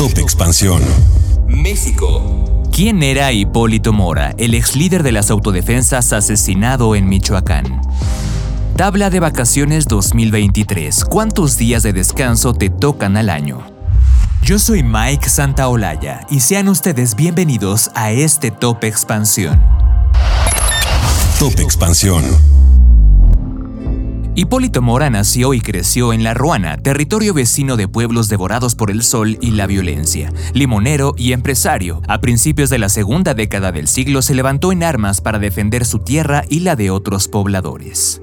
Top Expansión. México. ¿Quién era Hipólito Mora, el ex líder de las autodefensas asesinado en Michoacán? Tabla de vacaciones 2023. ¿Cuántos días de descanso te tocan al año? Yo soy Mike Santaolalla y sean ustedes bienvenidos a este Top Expansión. Top Expansión. Hipólito Mora nació y creció en La Ruana, territorio vecino de pueblos devorados por el sol y la violencia. Limonero y empresario, a principios de la segunda década del siglo se levantó en armas para defender su tierra y la de otros pobladores.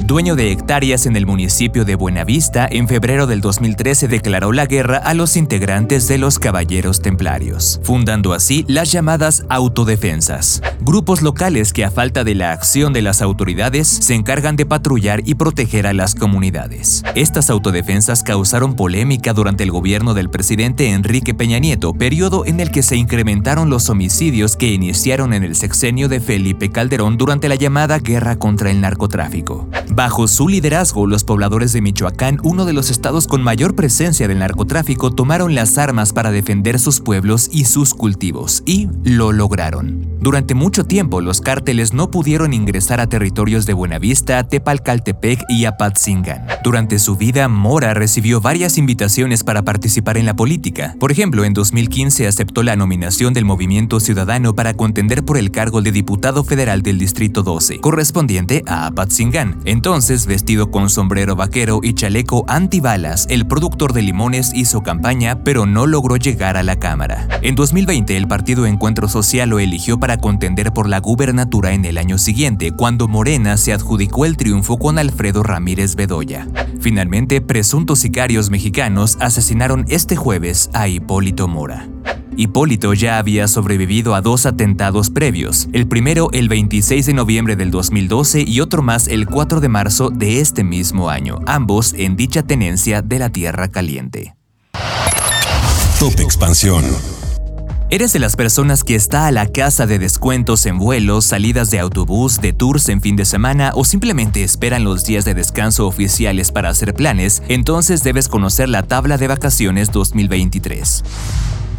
Dueño de hectáreas en el municipio de Buenavista, en febrero del 2013 declaró la guerra a los integrantes de los Caballeros Templarios, fundando así las llamadas autodefensas, grupos locales que a falta de la acción de las autoridades se encargan de patrullar y proteger a las comunidades. Estas autodefensas causaron polémica durante el gobierno del presidente Enrique Peña Nieto, periodo en el que se incrementaron los homicidios que iniciaron en el sexenio de Felipe Calderón durante la llamada guerra contra el narcotráfico. Bajo su liderazgo, los pobladores de Michoacán, uno de los estados con mayor presencia del narcotráfico, tomaron las armas para defender sus pueblos y sus cultivos, y lo lograron. Durante mucho tiempo, los cárteles no pudieron ingresar a territorios de Buenavista, Tepalcaltepec y Apatzingán. Durante su vida, Mora recibió varias invitaciones para participar en la política. Por ejemplo, en 2015 aceptó la nominación del Movimiento Ciudadano para contender por el cargo de diputado federal del Distrito 12, correspondiente a Apatzingán. Entonces, vestido con sombrero vaquero y chaleco antibalas, el productor de limones hizo campaña, pero no logró llegar a la Cámara. En 2020, el Partido Encuentro Social lo eligió para contender por la gubernatura en el año siguiente, cuando Morena se adjudicó el triunfo con Alfredo Ramírez Bedoya. Finalmente, presuntos sicarios mexicanos asesinaron este jueves a Hipólito Mora. Hipólito ya había sobrevivido a dos atentados previos, el primero el 26 de noviembre del 2012 y otro más el 4 de marzo de este mismo año, ambos en dicha tenencia de la Tierra Caliente. Top Expansión. ¿Eres de las personas que está a la casa de descuentos en vuelos, salidas de autobús, de tours en fin de semana o simplemente esperan los días de descanso oficiales para hacer planes? Entonces debes conocer la tabla de vacaciones 2023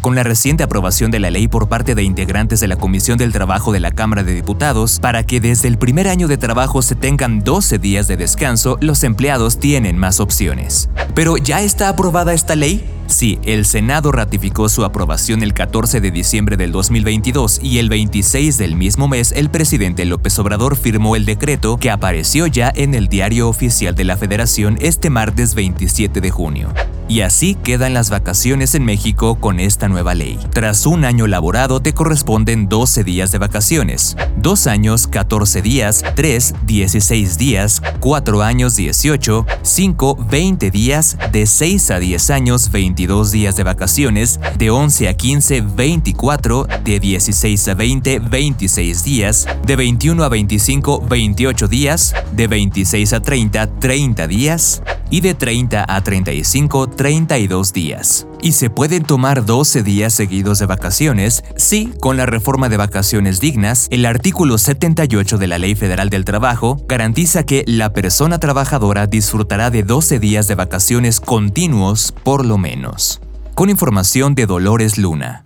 con la reciente aprobación de la ley por parte de integrantes de la Comisión del Trabajo de la Cámara de Diputados para que desde el primer año de trabajo se tengan 12 días de descanso, los empleados tienen más opciones. Pero ¿ya está aprobada esta ley? Sí, el Senado ratificó su aprobación el 14 de diciembre del 2022 y el 26 del mismo mes el presidente López Obrador firmó el decreto que apareció ya en el diario oficial de la Federación este martes 27 de junio. Y así quedan las vacaciones en México con esta nueva ley. Tras un año laborado te corresponden 12 días de vacaciones, 2 años 14 días, 3 16 días, 4 años 18, 5 20 días, de 6 a 10 años 22 días de vacaciones, de 11 a 15 24, de 16 a 20 26 días, de 21 a 25 28 días, de 26 a 30 30 días, y de 30 a 35 32 días. Y se pueden tomar 12 días seguidos de vacaciones si, con la reforma de vacaciones dignas, el artículo 78 de la Ley Federal del Trabajo garantiza que la persona trabajadora disfrutará de 12 días de vacaciones continuos por lo menos. Con información de Dolores Luna.